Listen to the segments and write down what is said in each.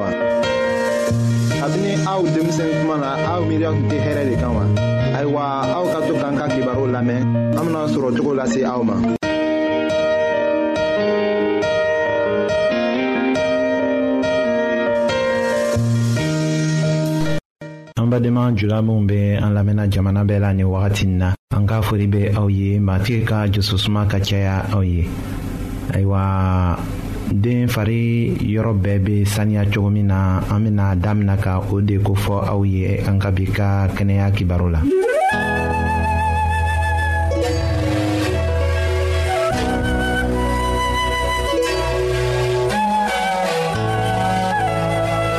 wa. kabini aw denmisɛn kuma na aw miiriya tun tɛ hɛrɛ de kan wa. ayiwa aw ka to k'an ka kibaru lamɛn an bena sɔrɔ cogo lase aw ma. an badenma jula minw be an lamɛnna jamana bɛɛ la ni wagati na an ka fori be aw ye matigi ka jososuma ka caya aw ye ayiwa den fari yɔrɔ bɛɛ bɛ saniya cogo min na an bɛna damina ka o de kofɔ aw ye an ka bi ka kɛnɛya kibaru la.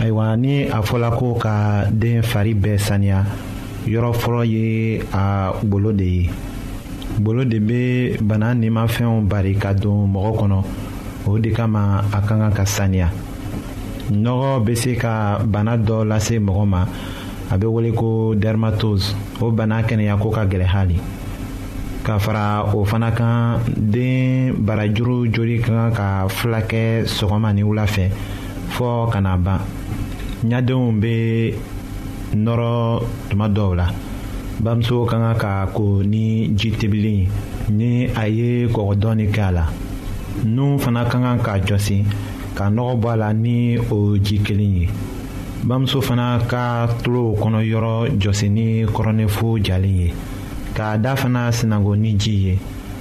ayiwa ni a fɔla ko ka den fari bɛɛ saniya yɔrɔ fɔlɔ ye a golo de ye golo de bɛ bana nimafɛnw bari ka don mɔgɔ kɔnɔ o de kama a ka kan ka saniya nɔgɔ bɛ se ka bana dɔ lase mɔgɔ ma a bɛ wele ko dermatose o bana kɛnɛya ko ka gɛlɛn hali ka fara o fana kan den barajuru joli ka kan ka fila kɛ sɔgɔma ni wula fɛ fɔɔ ka na ban ɲadenw bɛ nɔrɔ tuma dɔw la bamuso ka kan ka ko ni ji tebilen ni a ye kɔgɔ dɔɔni kɛ a la nun fana ka kan ka jɔsi ka nɔgɔ bɔ a la ni o ji kelen ye bamuso fana ka tulow kɔnɔ yɔrɔ jɔsi ni kɔrɔnɛfo jalen ye k'a da fana sinago ni ji ye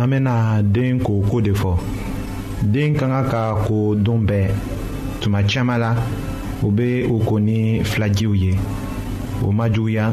an bɛna den ko ko de fɔ den ka kan ka ko don bɛɛ tuma caman la u bɛ o ko ni filajiw ye o ma juguya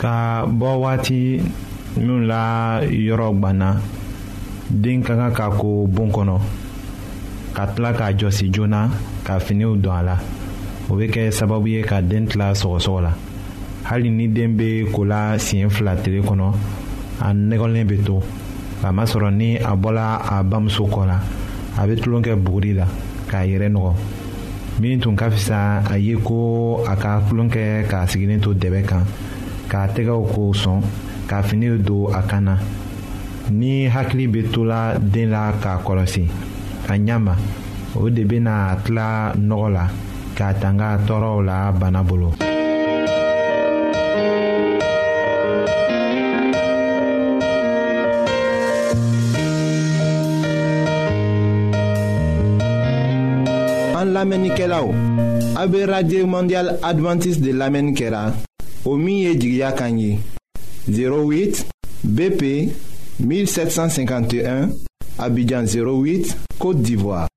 ka bɔ waati minnu la yɔrɔ gbanna den ka kan ka ko bon kɔnɔ ka tila k'a jɔsi joona ka finiw don a la o bɛ kɛ sababu ye ka den tila sɔgɔsɔgɔ la hali ni den bɛ kola siɲɛ fila tile kɔnɔ a nɛgɛlen bɛ to k'a masɔrɔ ni a bɔla a bamuso kɔ la a bɛ tulon kɛ buguri la k'a yɛrɛ nɔgɔ min tun ka fisa a ye ko a ka tulon kɛ k'a sigilen to dɛbɛ kan k'a tɛgɛw ko sɔn ka finiw don a kan na ni hakili bɛ tola den la k'a kɔlɔsi a ɲɛ ma o de bɛna tila nɔgɔ la k'a tanga tɔɔrɔw la bana bolo. an lamɛnnikɛlaw a bɛ radio mondial adventiste de lamɛnni kɛra o min ye jigiya kan ye 08 bp 1751 abidjan 08 côte d'ivoire.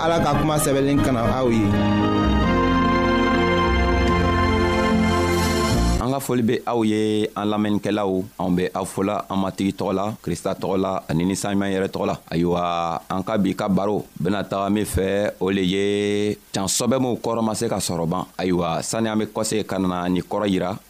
ala ka kuma sɛbɛnlen kana aw ye an ka foli be aw ye an lamɛnnikɛlaw anw be aw fola an matigi tɔgɔ la krista tɔgɔ la ani ni saɲuman yɛrɛ tɔgɔ la ayiwa an ka bi ka baro bena taga min fɛ o le ye can sɔbɛ minw kɔrɔ ma se ka sɔrɔban ayiwa sanni an be kɔse ka nana ni kɔrɔ yira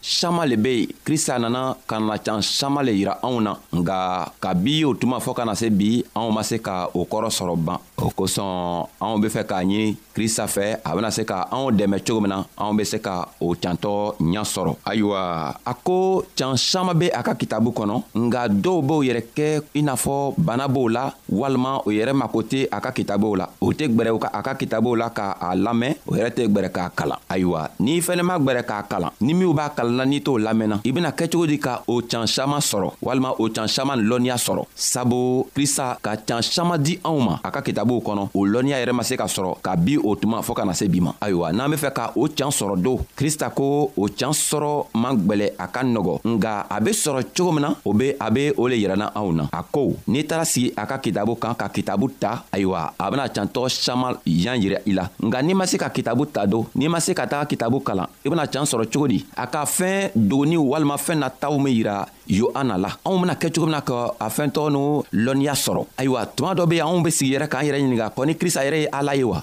saman le be yen krista nana ka na can saman le yira anw na nka kabi o tuma fɔɔ ka na se bi anw ma se ka o kɔrɔ sɔrɔ ban o kosɔn anw be fɛ k'a ɲini krista fɛ a bena se ka anw dɛmɛ cogo min na anw be se ka o cantɔ ɲa sɔrɔ ayiwa a ko can saman be a ka kitabu kɔnɔ nka dɔw b'o yɛrɛ kɛ i n'a fɔ bana b'o la walima o yɛrɛ mako tɛ a ka kitabow la o tɛ gbɛrɛ ka a ka kitabow la ka a lamɛn o yɛrɛ tɛ gbɛrɛ k'a kalan ayiwa n'i fɛnɛ ma gbɛrɛ k'a kalan ni minw b'a kalanna n'i t'o lamɛnna i bɛna kɛ cogo di ka o can saman sɔrɔ walima o can saman lɔnniya sɔrɔ sabu krista ka can saman di anw ma a ka kitabow kɔnɔ o lɔnniya yɛrɛ ma se ka sɔrɔ ka bi o tuma fɔɔ ka na se bi ma ayiwa n'an be fɛ ka o can sɔrɔ don krista ko o can sɔrɔ man gwɛlɛ a ka nɔgɔ nga a be sɔrɔ cogo min na o be a be o le yirana anw na a ko n'i taara sigi a ka kitabu kan ka kitabu ta ayiwa a bena can tɔgɔ saman yan yira i la nka n'i ma se ka kitabu ta don n'i ma se ka taga kitabu kalan i bena can sɔrɔ cogo di a ka fɛɛn dogoniw walima fɛɛn na taw be yira yohana la anw bena kɛ cogo min na ka a fɛɛntɔgɔ n'o lɔnniya sɔrɔ ayiwa tuma dɔ be anw be sigi yɛrɛ k'an yɛrɛ ɲininga kɔ ni krista yɛrɛ ye ala ye wa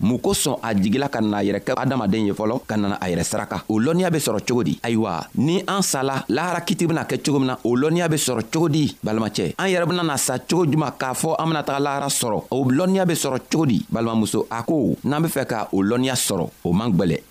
mun kosɔn a jigila ka na yɛrɛ kɛ adamaden ye fɔlɔ ka nana a yɛrɛ saraka o lɔnniya be sɔrɔ cogo di ayiwa ni an sala lahara kiti bena kɛ cogo min na o lɔnniya be sɔrɔ cogo di balimacɛ an yɛrɛ benana sa cogo juman k'a fɔ an bena taga lahara sɔrɔ o lɔnniya be sɔrɔ cogo di balimamuso a ko n'an be fɛ ka o lɔnniya sɔrɔ o man gwɛlɛ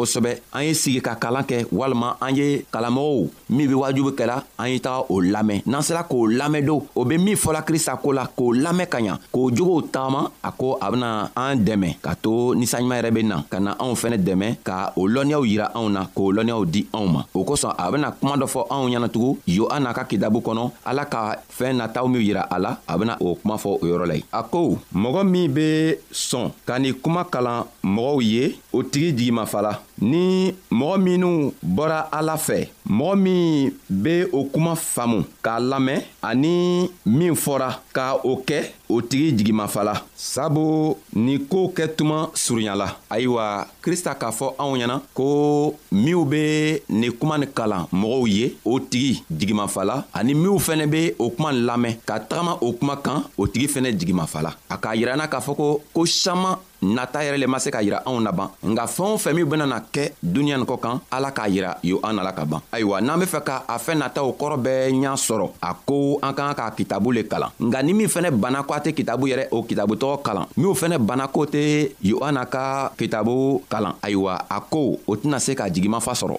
kosɛbɛ an ye sigi ka kalan kɛ walima an ye kalanmɔgɔw min be wajubu kɛla an ye taga o lamɛn n'an sera k'o lamɛn don o be min fɔla krista ko la k'o lamɛn ka ɲa k'o jogow tagama a ko a bena an dɛmɛ ka to ninsanɲuman yɛrɛ be na ka na anw fɛnɛ dɛmɛ ka o lɔnniyaw yira anw na k'o lɔnniyaw di anw ma o kosɔn a bena kuma dɔ fɔ anw ɲɛnatugun yohana ka kitabu kɔnɔ ala ka fɛɛn nataw min yira a la a bena o kuma fɔ o yɔrɔ la ye a ko mɔgɔ min be sɔn ka ni kuma kalan mɔgɔw ye o tigi jigimafa la ni mɔgɔ minw bɔra ala fɛ mɔgɔ min be o kuma faamu k'a lamɛn ani min fɔra ka o kɛ o tigi jigimafala sabu ni koo kɛ tuma surunyala ayiwa krista k'a fɔ anw ɲɛna ko minw be ni kuma ni kalan mɔgɔw ye o tigi jigimafala ani minw fɛnɛ be o kuma lamɛn ka tagama o kuma kan o tigi fɛnɛ jigimafala a k'a yiranna k'a fɔ ko ko saman nata yɛrɛ le ma se ka yira anw na ban nka fɛɛn o fɛn min bena na kɛ duniɲa nin kɔ kan ala k'a yira yo an nala ka ban ayiwa n'an be fɛ ka a fɛɛn nataw kɔrɔ bɛɛ ɲa sɔrɔ a ko an ka kan k'a kitabu le kalan nka ni min fɛnɛ banna ko a tɛ kitabu yɛrɛ o kitabu tɔgɔ kalan minw fɛnɛ banna k'o tɛ yohana ka kitabu kalan ayiwa a ko o tɛna se ka jigimafa sɔrɔ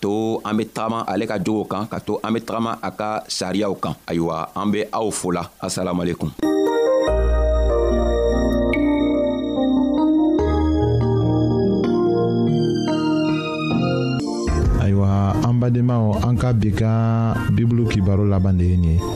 to an be tagama ale ka jogow kan ka to an be tagama a ka sariyaw kan ayiwa an be aw fola asalamualekum ayiwa an badenmaw an ka bi ka bibulu kibaro laban de ye nin ye